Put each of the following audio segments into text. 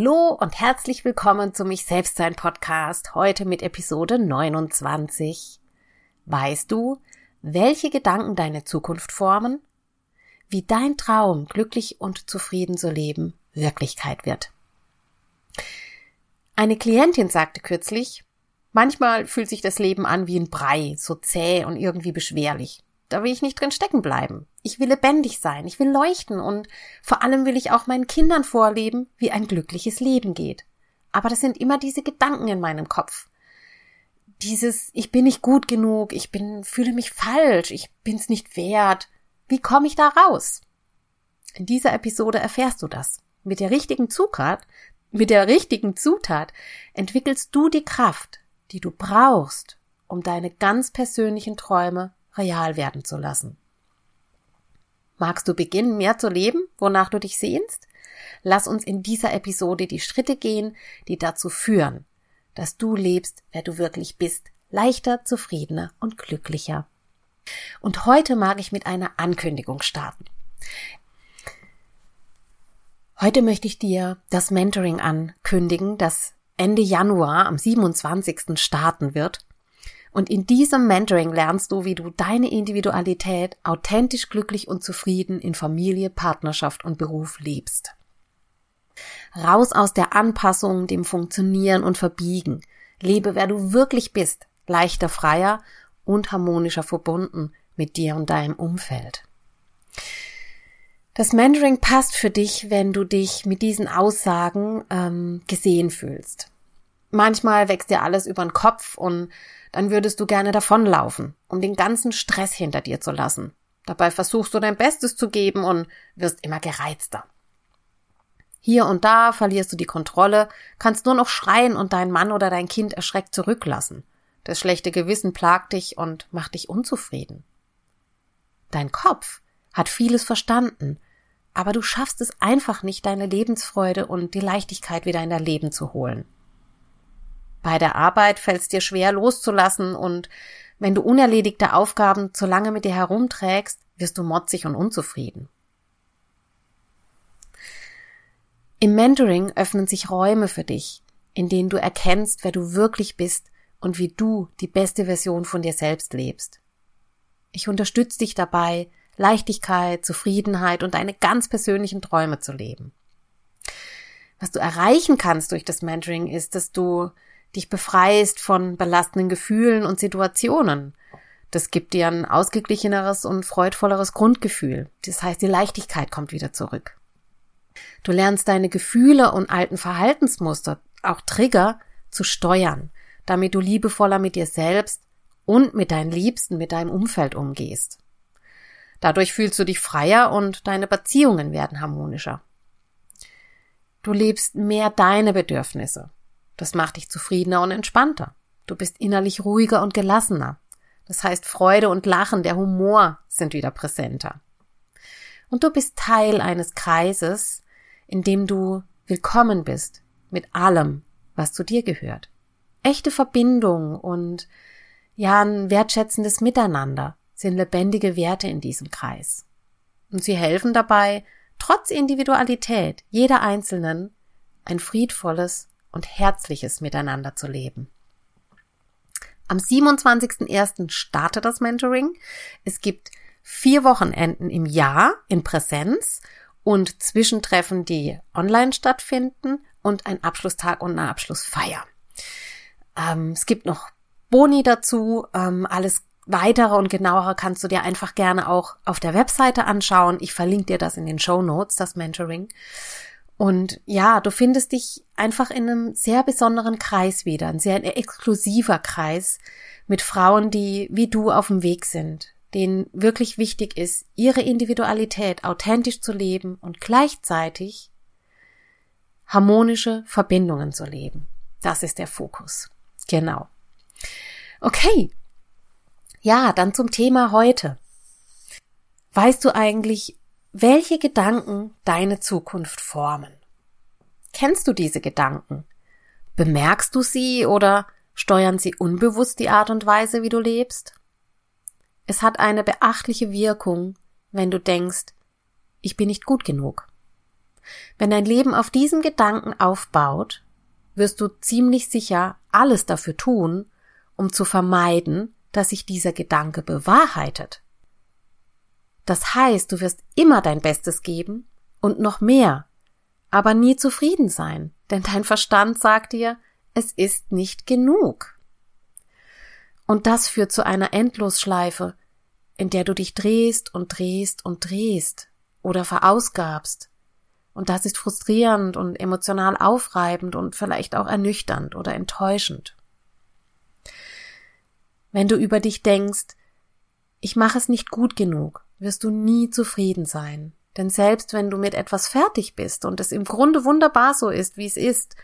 Hallo und herzlich willkommen zu Mich Selbstsein Podcast, heute mit Episode 29. Weißt du, welche Gedanken deine Zukunft formen? Wie dein Traum, glücklich und zufrieden zu leben, Wirklichkeit wird. Eine Klientin sagte kürzlich, manchmal fühlt sich das Leben an wie ein Brei, so zäh und irgendwie beschwerlich. Da will ich nicht drin stecken bleiben. Ich will lebendig sein, ich will leuchten und vor allem will ich auch meinen Kindern vorleben, wie ein glückliches Leben geht. Aber das sind immer diese Gedanken in meinem Kopf. Dieses, ich bin nicht gut genug, ich bin, fühle mich falsch, ich bin's nicht wert. Wie komme ich da raus? In dieser Episode erfährst du das. Mit der richtigen Zutat, mit der richtigen Zutat entwickelst du die Kraft, die du brauchst, um deine ganz persönlichen Träume real werden zu lassen. Magst du beginnen, mehr zu leben, wonach du dich sehnst? Lass uns in dieser Episode die Schritte gehen, die dazu führen, dass du lebst, wer du wirklich bist, leichter, zufriedener und glücklicher. Und heute mag ich mit einer Ankündigung starten. Heute möchte ich dir das Mentoring ankündigen, das Ende Januar am 27. starten wird und in diesem Mentoring lernst du, wie du deine Individualität authentisch glücklich und zufrieden in Familie, Partnerschaft und Beruf lebst. Raus aus der Anpassung, dem Funktionieren und Verbiegen. Lebe, wer du wirklich bist, leichter, freier und harmonischer verbunden mit dir und deinem Umfeld. Das Mentoring passt für dich, wenn du dich mit diesen Aussagen ähm, gesehen fühlst. Manchmal wächst dir alles über den Kopf und dann würdest du gerne davonlaufen, um den ganzen Stress hinter dir zu lassen. Dabei versuchst du dein Bestes zu geben und wirst immer gereizter. Hier und da verlierst du die Kontrolle, kannst nur noch schreien und dein Mann oder dein Kind erschreckt zurücklassen. Das schlechte Gewissen plagt dich und macht dich unzufrieden. Dein Kopf hat vieles verstanden, aber du schaffst es einfach nicht, deine Lebensfreude und die Leichtigkeit wieder in dein Leben zu holen. Bei der Arbeit fällt es dir schwer loszulassen und wenn du unerledigte Aufgaben zu lange mit dir herumträgst, wirst du motzig und unzufrieden. Im Mentoring öffnen sich Räume für dich, in denen du erkennst, wer du wirklich bist und wie du die beste Version von dir selbst lebst. Ich unterstütze dich dabei, Leichtigkeit, Zufriedenheit und deine ganz persönlichen Träume zu leben. Was du erreichen kannst durch das Mentoring ist, dass du dich befreist von belastenden Gefühlen und Situationen. Das gibt dir ein ausgeglicheneres und freudvolleres Grundgefühl. Das heißt, die Leichtigkeit kommt wieder zurück. Du lernst deine Gefühle und alten Verhaltensmuster, auch Trigger, zu steuern, damit du liebevoller mit dir selbst und mit deinen Liebsten, mit deinem Umfeld umgehst. Dadurch fühlst du dich freier und deine Beziehungen werden harmonischer. Du lebst mehr deine Bedürfnisse. Das macht dich zufriedener und entspannter. Du bist innerlich ruhiger und gelassener. Das heißt, Freude und Lachen, der Humor sind wieder präsenter. Und du bist Teil eines Kreises, in dem du willkommen bist mit allem, was zu dir gehört. Echte Verbindung und ja, ein wertschätzendes Miteinander sind lebendige Werte in diesem Kreis. Und sie helfen dabei, trotz Individualität jeder Einzelnen ein friedvolles und herzliches Miteinander zu leben. Am 27.01. startet das Mentoring. Es gibt vier Wochenenden im Jahr in Präsenz und Zwischentreffen, die online stattfinden und ein Abschlusstag und eine Abschlussfeier. Ähm, es gibt noch Boni dazu. Ähm, alles weitere und genauere kannst du dir einfach gerne auch auf der Webseite anschauen. Ich verlinke dir das in den Show Notes, das Mentoring. Und ja, du findest dich einfach in einem sehr besonderen Kreis wieder, ein sehr exklusiver Kreis mit Frauen, die wie du auf dem Weg sind, denen wirklich wichtig ist, ihre Individualität authentisch zu leben und gleichzeitig harmonische Verbindungen zu leben. Das ist der Fokus. Genau. Okay. Ja, dann zum Thema heute. Weißt du eigentlich, welche Gedanken deine Zukunft formen? Kennst du diese Gedanken? Bemerkst du sie oder steuern sie unbewusst die Art und Weise, wie du lebst? Es hat eine beachtliche Wirkung, wenn du denkst, ich bin nicht gut genug. Wenn dein Leben auf diesen Gedanken aufbaut, wirst du ziemlich sicher alles dafür tun, um zu vermeiden, dass sich dieser Gedanke bewahrheitet. Das heißt, du wirst immer dein Bestes geben und noch mehr, aber nie zufrieden sein, denn dein Verstand sagt dir, es ist nicht genug. Und das führt zu einer Endlosschleife, in der du dich drehst und drehst und drehst oder verausgabst. Und das ist frustrierend und emotional aufreibend und vielleicht auch ernüchternd oder enttäuschend. Wenn du über dich denkst, ich mache es nicht gut genug, wirst du nie zufrieden sein. Denn selbst wenn du mit etwas fertig bist und es im Grunde wunderbar so ist, wie es ist,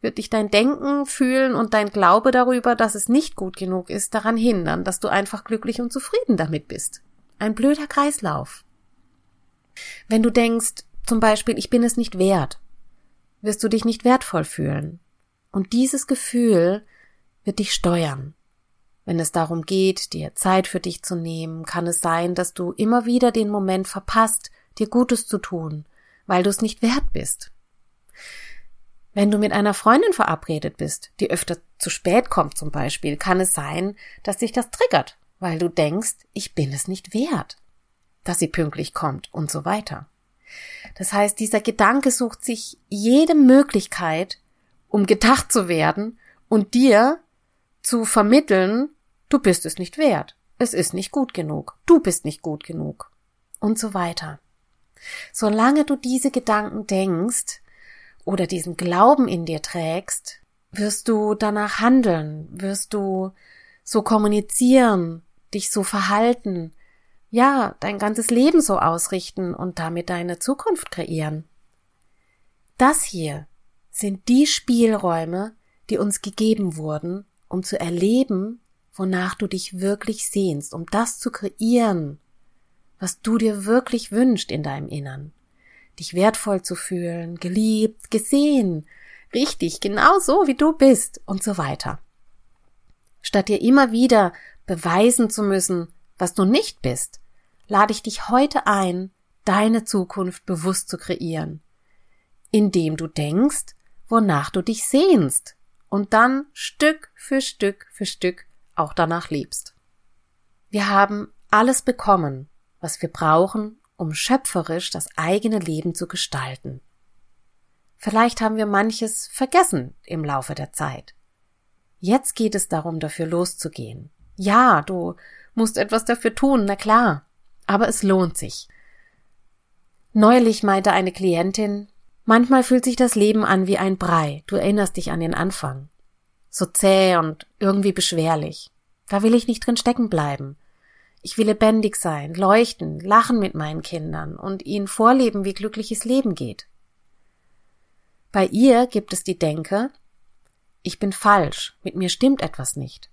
wird dich dein Denken, Fühlen und dein Glaube darüber, dass es nicht gut genug ist, daran hindern, dass du einfach glücklich und zufrieden damit bist. Ein blöder Kreislauf. Wenn du denkst, zum Beispiel, ich bin es nicht wert, wirst du dich nicht wertvoll fühlen. Und dieses Gefühl wird dich steuern. Wenn es darum geht, dir Zeit für dich zu nehmen, kann es sein, dass du immer wieder den Moment verpasst, dir Gutes zu tun, weil du es nicht wert bist. Wenn du mit einer Freundin verabredet bist, die öfter zu spät kommt zum Beispiel, kann es sein, dass dich das triggert, weil du denkst, ich bin es nicht wert, dass sie pünktlich kommt und so weiter. Das heißt, dieser Gedanke sucht sich jede Möglichkeit, um gedacht zu werden und dir zu vermitteln, du bist es nicht wert, es ist nicht gut genug, du bist nicht gut genug und so weiter. Solange du diese Gedanken denkst oder diesen Glauben in dir trägst, wirst du danach handeln, wirst du so kommunizieren, dich so verhalten, ja, dein ganzes Leben so ausrichten und damit deine Zukunft kreieren. Das hier sind die Spielräume, die uns gegeben wurden, um zu erleben, wonach du dich wirklich sehnst, um das zu kreieren, was du dir wirklich wünschst in deinem Innern. Dich wertvoll zu fühlen, geliebt, gesehen, richtig, genau so wie du bist und so weiter. Statt dir immer wieder beweisen zu müssen, was du nicht bist, lade ich dich heute ein, deine Zukunft bewusst zu kreieren, indem du denkst, wonach du dich sehnst und dann Stück für Stück für Stück auch danach lebst. Wir haben alles bekommen, was wir brauchen, um schöpferisch das eigene Leben zu gestalten. Vielleicht haben wir manches vergessen im Laufe der Zeit. Jetzt geht es darum, dafür loszugehen. Ja, du musst etwas dafür tun, na klar, aber es lohnt sich. Neulich meinte eine Klientin, manchmal fühlt sich das Leben an wie ein Brei, du erinnerst dich an den Anfang. So zäh und irgendwie beschwerlich. Da will ich nicht drin stecken bleiben. Ich will lebendig sein, leuchten, lachen mit meinen Kindern und ihnen vorleben, wie glückliches Leben geht. Bei ihr gibt es die Denke, ich bin falsch, mit mir stimmt etwas nicht.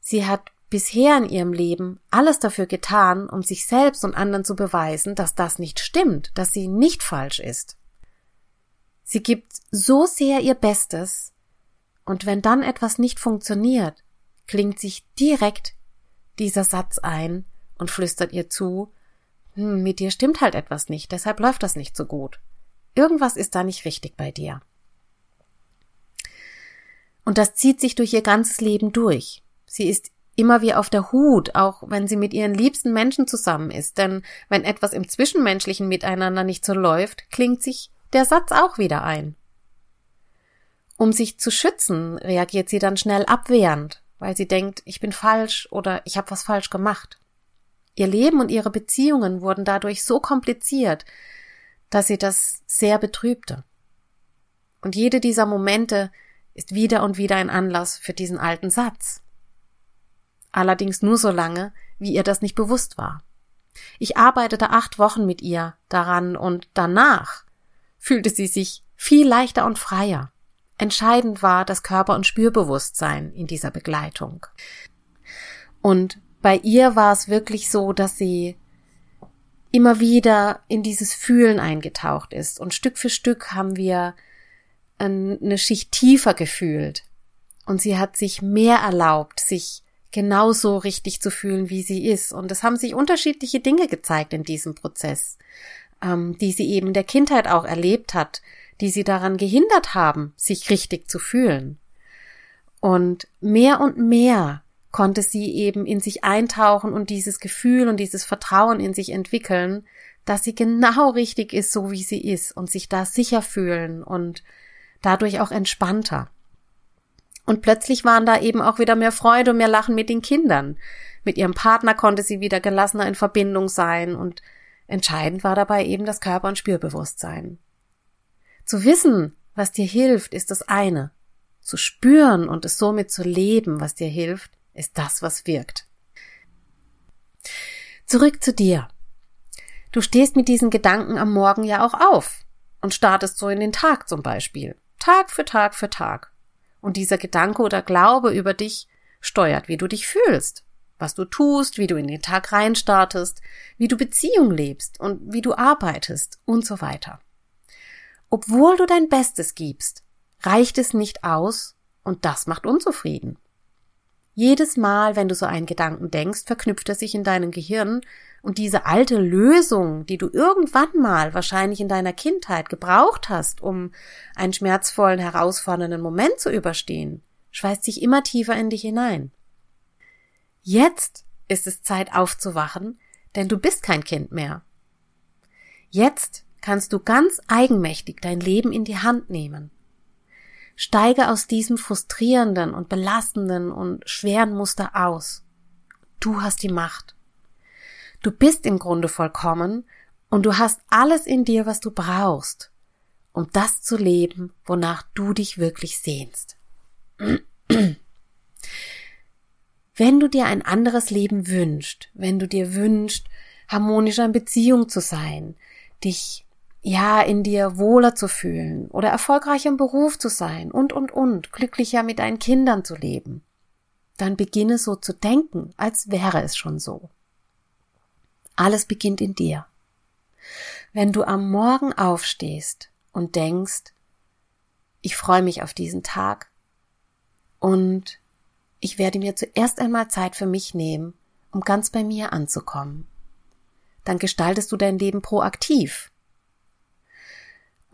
Sie hat bisher in ihrem Leben alles dafür getan, um sich selbst und anderen zu beweisen, dass das nicht stimmt, dass sie nicht falsch ist. Sie gibt so sehr ihr Bestes, und wenn dann etwas nicht funktioniert, klingt sich direkt dieser Satz ein und flüstert ihr zu, hm, mit dir stimmt halt etwas nicht, deshalb läuft das nicht so gut. Irgendwas ist da nicht richtig bei dir. Und das zieht sich durch ihr ganzes Leben durch. Sie ist immer wie auf der Hut, auch wenn sie mit ihren liebsten Menschen zusammen ist, denn wenn etwas im zwischenmenschlichen Miteinander nicht so läuft, klingt sich der Satz auch wieder ein. Um sich zu schützen, reagiert sie dann schnell abwehrend, weil sie denkt, ich bin falsch oder ich habe was falsch gemacht. Ihr Leben und ihre Beziehungen wurden dadurch so kompliziert, dass sie das sehr betrübte. Und jede dieser Momente ist wieder und wieder ein Anlass für diesen alten Satz. Allerdings nur so lange, wie ihr das nicht bewusst war. Ich arbeitete acht Wochen mit ihr daran und danach fühlte sie sich viel leichter und freier. Entscheidend war das Körper- und Spürbewusstsein in dieser Begleitung. Und bei ihr war es wirklich so, dass sie immer wieder in dieses Fühlen eingetaucht ist. Und Stück für Stück haben wir eine Schicht tiefer gefühlt. Und sie hat sich mehr erlaubt, sich genauso richtig zu fühlen, wie sie ist. Und es haben sich unterschiedliche Dinge gezeigt in diesem Prozess, ähm, die sie eben der Kindheit auch erlebt hat, die sie daran gehindert haben, sich richtig zu fühlen. Und mehr und mehr konnte sie eben in sich eintauchen und dieses Gefühl und dieses Vertrauen in sich entwickeln, dass sie genau richtig ist, so wie sie ist und sich da sicher fühlen und dadurch auch entspannter. Und plötzlich waren da eben auch wieder mehr Freude und mehr Lachen mit den Kindern. Mit ihrem Partner konnte sie wieder gelassener in Verbindung sein und entscheidend war dabei eben das Körper- und Spürbewusstsein. Zu wissen, was dir hilft, ist das eine. Zu spüren und es somit zu leben, was dir hilft, ist das, was wirkt. Zurück zu dir. Du stehst mit diesen Gedanken am Morgen ja auch auf und startest so in den Tag zum Beispiel. Tag für Tag für Tag. Und dieser Gedanke oder Glaube über dich steuert, wie du dich fühlst, was du tust, wie du in den Tag reinstartest, wie du Beziehung lebst und wie du arbeitest und so weiter. Obwohl du dein Bestes gibst, reicht es nicht aus und das macht unzufrieden. Jedes Mal, wenn du so einen Gedanken denkst, verknüpft er sich in deinem Gehirn und diese alte Lösung, die du irgendwann mal wahrscheinlich in deiner Kindheit gebraucht hast, um einen schmerzvollen, herausfordernden Moment zu überstehen, schweißt sich immer tiefer in dich hinein. Jetzt ist es Zeit aufzuwachen, denn du bist kein Kind mehr. Jetzt kannst du ganz eigenmächtig dein Leben in die Hand nehmen. Steige aus diesem frustrierenden und belastenden und schweren Muster aus. Du hast die Macht. Du bist im Grunde vollkommen und du hast alles in dir, was du brauchst, um das zu leben, wonach du dich wirklich sehnst. Wenn du dir ein anderes Leben wünschst, wenn du dir wünschst, harmonischer in Beziehung zu sein, dich ja, in dir wohler zu fühlen oder erfolgreich im Beruf zu sein und, und, und, glücklicher mit deinen Kindern zu leben, dann beginne so zu denken, als wäre es schon so. Alles beginnt in dir. Wenn du am Morgen aufstehst und denkst, ich freue mich auf diesen Tag und ich werde mir zuerst einmal Zeit für mich nehmen, um ganz bei mir anzukommen, dann gestaltest du dein Leben proaktiv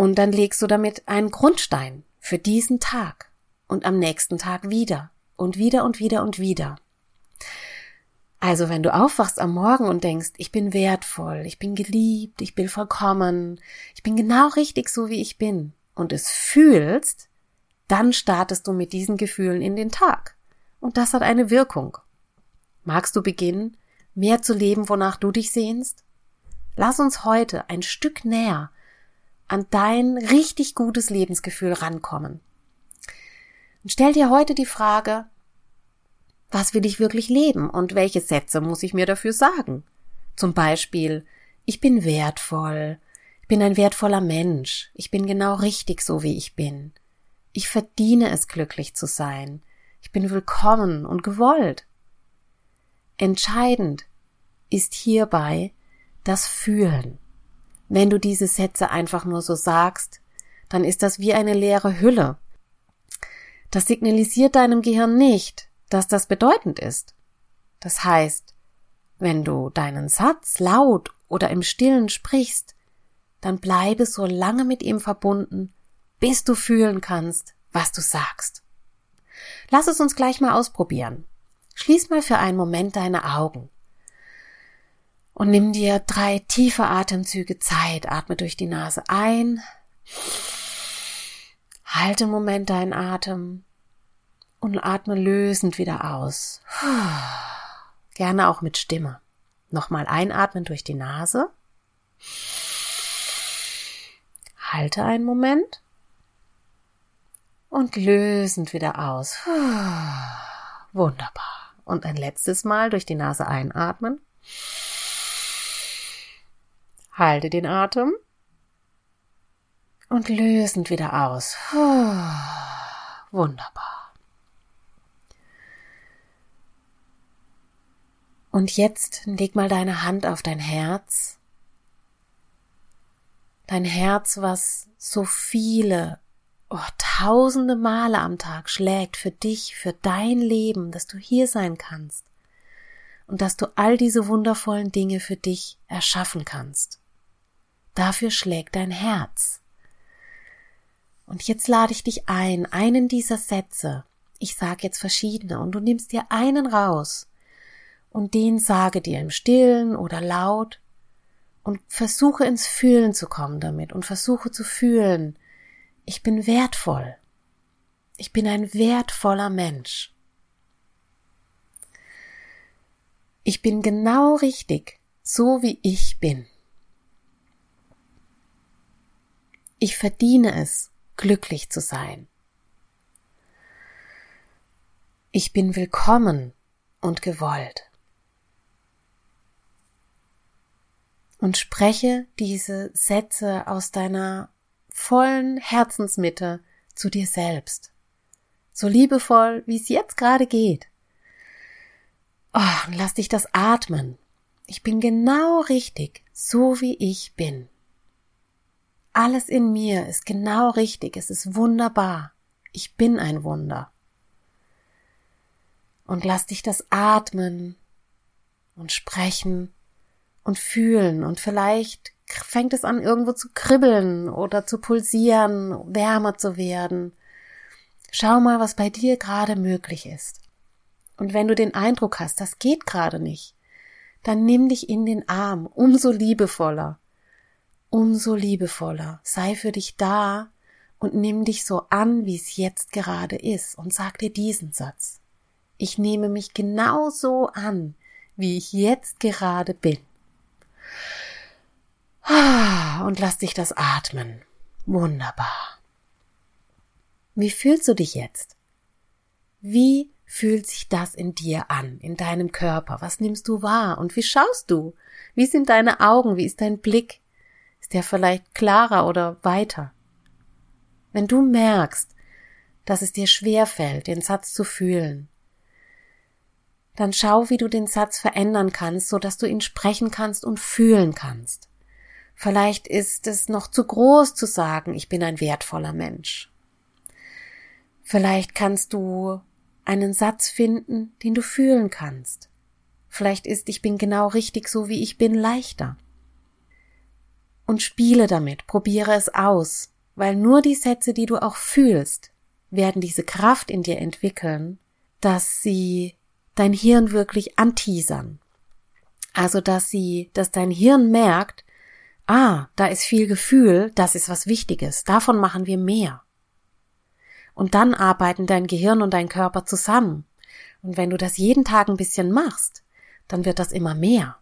und dann legst du damit einen Grundstein für diesen Tag und am nächsten Tag wieder und wieder und wieder und wieder. Also wenn du aufwachst am Morgen und denkst, ich bin wertvoll, ich bin geliebt, ich bin vollkommen, ich bin genau richtig so, wie ich bin und es fühlst, dann startest du mit diesen Gefühlen in den Tag. Und das hat eine Wirkung. Magst du beginnen, mehr zu leben, wonach du dich sehnst? Lass uns heute ein Stück näher an dein richtig gutes Lebensgefühl rankommen. Und stell dir heute die Frage, was will ich wirklich leben und welche Sätze muss ich mir dafür sagen? Zum Beispiel, ich bin wertvoll, ich bin ein wertvoller Mensch, ich bin genau richtig so, wie ich bin. Ich verdiene es, glücklich zu sein. Ich bin willkommen und gewollt. Entscheidend ist hierbei das Fühlen. Wenn du diese Sätze einfach nur so sagst, dann ist das wie eine leere Hülle. Das signalisiert deinem Gehirn nicht, dass das bedeutend ist. Das heißt, wenn du deinen Satz laut oder im stillen sprichst, dann bleibe so lange mit ihm verbunden, bis du fühlen kannst, was du sagst. Lass es uns gleich mal ausprobieren. Schließ mal für einen Moment deine Augen und nimm dir drei tiefe Atemzüge Zeit. Atme durch die Nase ein. Halte einen Moment deinen Atem. Und atme lösend wieder aus. Gerne auch mit Stimme. Nochmal einatmen durch die Nase. Halte einen Moment und lösend wieder aus. Wunderbar. Und ein letztes Mal durch die Nase einatmen. Halte den Atem und lösend wieder aus. Wunderbar. Und jetzt leg mal deine Hand auf dein Herz. Dein Herz, was so viele oh, tausende Male am Tag schlägt für dich, für dein Leben, dass du hier sein kannst und dass du all diese wundervollen Dinge für dich erschaffen kannst. Dafür schlägt dein Herz. Und jetzt lade ich dich ein, einen dieser Sätze, ich sage jetzt verschiedene, und du nimmst dir einen raus und den sage dir im stillen oder laut und versuche ins Fühlen zu kommen damit und versuche zu fühlen, ich bin wertvoll. Ich bin ein wertvoller Mensch. Ich bin genau richtig, so wie ich bin. Ich verdiene es, glücklich zu sein. Ich bin willkommen und gewollt. Und spreche diese Sätze aus deiner vollen Herzensmitte zu dir selbst. So liebevoll, wie es jetzt gerade geht. Oh, lass dich das atmen. Ich bin genau richtig, so wie ich bin. Alles in mir ist genau richtig, es ist wunderbar. Ich bin ein Wunder. Und lass dich das atmen und sprechen und fühlen und vielleicht fängt es an, irgendwo zu kribbeln oder zu pulsieren, wärmer zu werden. Schau mal, was bei dir gerade möglich ist. Und wenn du den Eindruck hast, das geht gerade nicht, dann nimm dich in den Arm, umso liebevoller, umso liebevoller. Sei für dich da und nimm dich so an, wie es jetzt gerade ist und sag dir diesen Satz. Ich nehme mich genauso an, wie ich jetzt gerade bin. Ah, und lass dich das atmen. Wunderbar. Wie fühlst du dich jetzt? Wie fühlt sich das in dir an, in deinem Körper? Was nimmst du wahr? Und wie schaust du? Wie sind deine Augen? Wie ist dein Blick? Ist der vielleicht klarer oder weiter? Wenn du merkst, dass es dir schwer fällt, den Satz zu fühlen, dann schau, wie du den Satz verändern kannst, so dass du ihn sprechen kannst und fühlen kannst. Vielleicht ist es noch zu groß zu sagen, ich bin ein wertvoller Mensch. Vielleicht kannst du einen Satz finden, den du fühlen kannst. Vielleicht ist ich bin genau richtig so wie ich bin leichter. Und spiele damit, probiere es aus, weil nur die Sätze, die du auch fühlst, werden diese Kraft in dir entwickeln, dass sie dein Hirn wirklich anteasern. Also, dass sie, dass dein Hirn merkt, ah, da ist viel Gefühl, das ist was Wichtiges, davon machen wir mehr. Und dann arbeiten dein Gehirn und dein Körper zusammen. Und wenn du das jeden Tag ein bisschen machst, dann wird das immer mehr.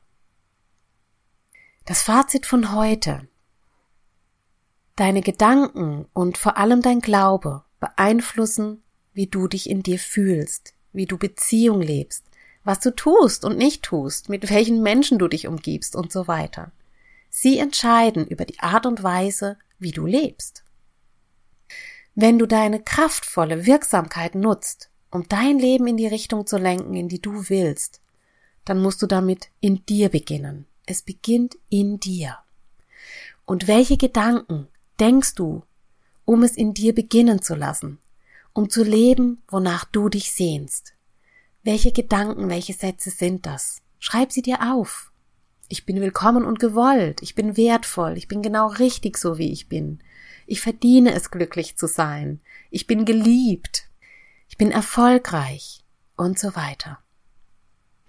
Das Fazit von heute. Deine Gedanken und vor allem dein Glaube beeinflussen, wie du dich in dir fühlst, wie du Beziehung lebst, was du tust und nicht tust, mit welchen Menschen du dich umgibst und so weiter. Sie entscheiden über die Art und Weise, wie du lebst. Wenn du deine kraftvolle Wirksamkeit nutzt, um dein Leben in die Richtung zu lenken, in die du willst, dann musst du damit in dir beginnen. Es beginnt in dir. Und welche Gedanken denkst du, um es in dir beginnen zu lassen, um zu leben, wonach du dich sehnst? Welche Gedanken, welche Sätze sind das? Schreib sie dir auf. Ich bin willkommen und gewollt. Ich bin wertvoll. Ich bin genau richtig so, wie ich bin. Ich verdiene es, glücklich zu sein. Ich bin geliebt. Ich bin erfolgreich und so weiter.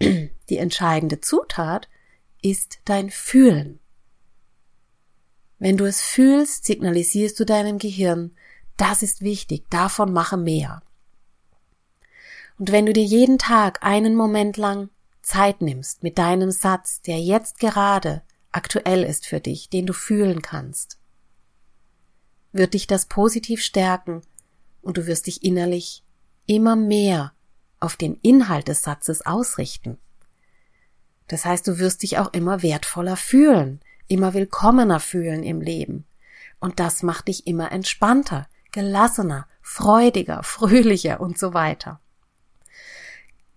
Die entscheidende Zutat ist dein Fühlen. Wenn du es fühlst, signalisierst du deinem Gehirn, das ist wichtig, davon mache mehr. Und wenn du dir jeden Tag einen Moment lang Zeit nimmst mit deinem Satz, der jetzt gerade aktuell ist für dich, den du fühlen kannst, wird dich das positiv stärken und du wirst dich innerlich immer mehr auf den Inhalt des Satzes ausrichten. Das heißt, du wirst dich auch immer wertvoller fühlen, immer willkommener fühlen im Leben. Und das macht dich immer entspannter, gelassener, freudiger, fröhlicher und so weiter.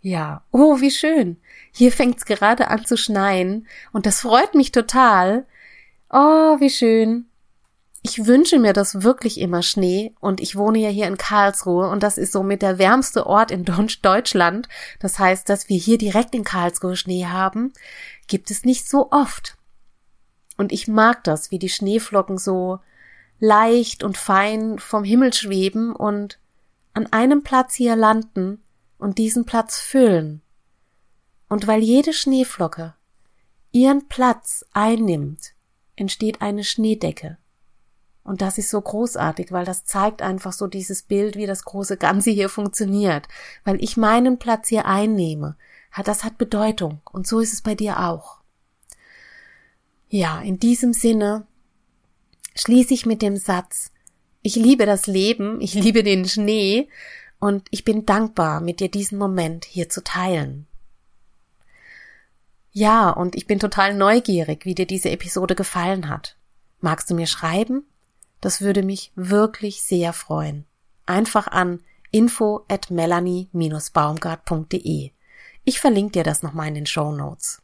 Ja, oh, wie schön. Hier fängt's gerade an zu schneien und das freut mich total. Oh, wie schön. Ich wünsche mir das wirklich immer Schnee und ich wohne ja hier in Karlsruhe und das ist somit der wärmste Ort in Deutschland. Das heißt, dass wir hier direkt in Karlsruhe Schnee haben, gibt es nicht so oft. Und ich mag das, wie die Schneeflocken so leicht und fein vom Himmel schweben und an einem Platz hier landen und diesen Platz füllen. Und weil jede Schneeflocke ihren Platz einnimmt, entsteht eine Schneedecke. Und das ist so großartig, weil das zeigt einfach so dieses Bild, wie das große Ganze hier funktioniert. Weil ich meinen Platz hier einnehme, das hat Bedeutung. Und so ist es bei dir auch. Ja, in diesem Sinne schließe ich mit dem Satz, ich liebe das Leben, ich liebe den Schnee und ich bin dankbar, mit dir diesen Moment hier zu teilen. Ja, und ich bin total neugierig, wie dir diese Episode gefallen hat. Magst du mir schreiben? Das würde mich wirklich sehr freuen. Einfach an info at melanie-baumgart.de. Ich verlinke dir das nochmal in den Show Notes.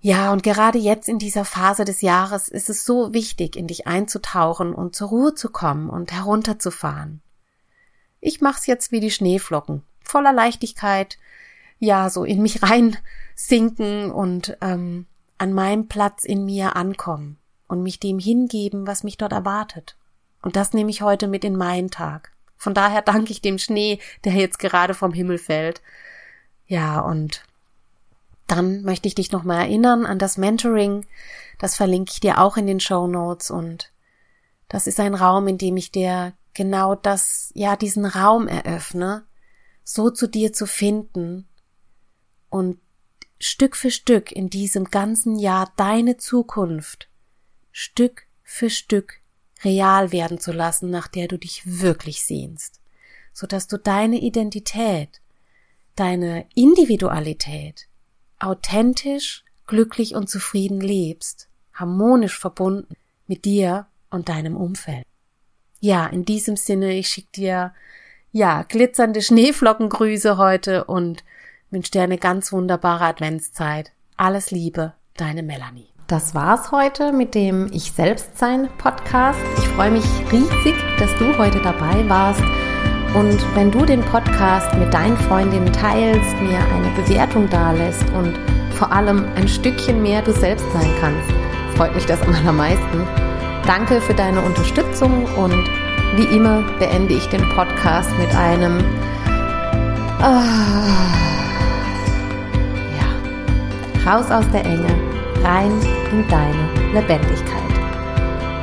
Ja, und gerade jetzt in dieser Phase des Jahres ist es so wichtig, in dich einzutauchen und zur Ruhe zu kommen und herunterzufahren. Ich mach's jetzt wie die Schneeflocken, voller Leichtigkeit, ja, so in mich reinsinken und ähm, an meinem Platz in mir ankommen und mich dem hingeben, was mich dort erwartet. Und das nehme ich heute mit in meinen Tag. Von daher danke ich dem Schnee, der jetzt gerade vom Himmel fällt. Ja, und dann möchte ich dich nochmal erinnern an das Mentoring. Das verlinke ich dir auch in den Show Notes und das ist ein Raum, in dem ich dir genau das, ja, diesen Raum eröffne, so zu dir zu finden und Stück für Stück in diesem ganzen Jahr deine Zukunft Stück für Stück real werden zu lassen, nach der du dich wirklich sehnst, so dass du deine Identität, deine Individualität authentisch, glücklich und zufrieden lebst, harmonisch verbunden mit dir und deinem Umfeld. Ja, in diesem Sinne, ich schicke dir ja glitzernde Schneeflockengrüße heute und wünsche dir eine ganz wunderbare Adventszeit. Alles Liebe, deine Melanie. Das war's heute mit dem Ich selbst sein Podcast. Ich freue mich riesig, dass du heute dabei warst. Und wenn du den Podcast mit deinen Freundinnen teilst, mir eine Bewertung dalässt und vor allem ein Stückchen mehr du selbst sein kannst, freut mich das am allermeisten. Danke für deine Unterstützung und wie immer beende ich den Podcast mit einem ah, ja, raus aus der Enge rein in deine Lebendigkeit.